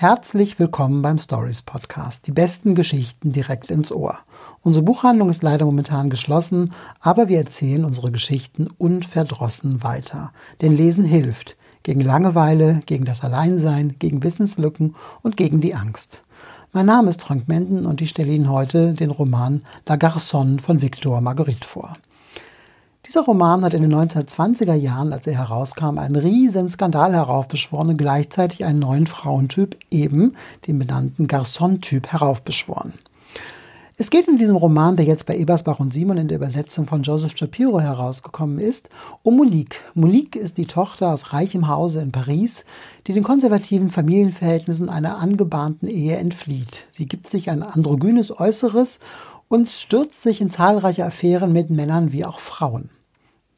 Herzlich willkommen beim Stories Podcast. Die besten Geschichten direkt ins Ohr. Unsere Buchhandlung ist leider momentan geschlossen, aber wir erzählen unsere Geschichten unverdrossen weiter. Denn Lesen hilft. Gegen Langeweile, gegen das Alleinsein, gegen Wissenslücken und gegen die Angst. Mein Name ist Frank Menden und ich stelle Ihnen heute den Roman La Garçonne von Victor Marguerite vor. Dieser Roman hat in den 1920er Jahren, als er herauskam, einen riesen Skandal heraufbeschworen und gleichzeitig einen neuen Frauentyp, eben den benannten Garçon-Typ, heraufbeschworen. Es geht in diesem Roman, der jetzt bei Ebersbach und Simon in der Übersetzung von Joseph Shapiro herausgekommen ist, um Monique. Monique ist die Tochter aus reichem Hause in Paris, die den konservativen Familienverhältnissen einer angebahnten Ehe entflieht. Sie gibt sich ein androgynes Äußeres und stürzt sich in zahlreiche Affären mit Männern wie auch Frauen.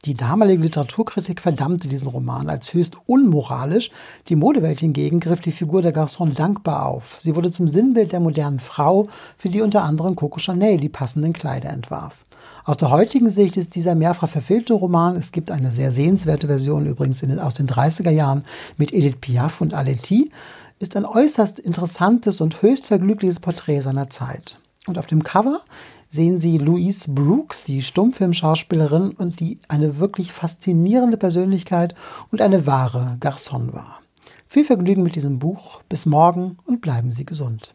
Die damalige Literaturkritik verdammte diesen Roman als höchst unmoralisch. Die Modewelt hingegen griff die Figur der Garçon dankbar auf. Sie wurde zum Sinnbild der modernen Frau, für die unter anderem Coco Chanel die passenden Kleider entwarf. Aus der heutigen Sicht ist dieser mehrfach verfilmte Roman, es gibt eine sehr sehenswerte Version übrigens den, aus den 30er Jahren mit Edith Piaf und Aletti, ist ein äußerst interessantes und höchst vergnügliches Porträt seiner Zeit. Und auf dem Cover sehen Sie Louise Brooks, die Stummfilmschauspielerin und die eine wirklich faszinierende Persönlichkeit und eine wahre Garçon war. Viel Vergnügen mit diesem Buch. Bis morgen und bleiben Sie gesund.